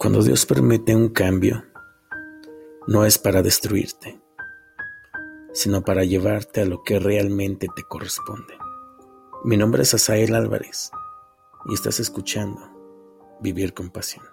Cuando Dios permite un cambio, no es para destruirte, sino para llevarte a lo que realmente te corresponde. Mi nombre es Asael Álvarez y estás escuchando Vivir con Pasión.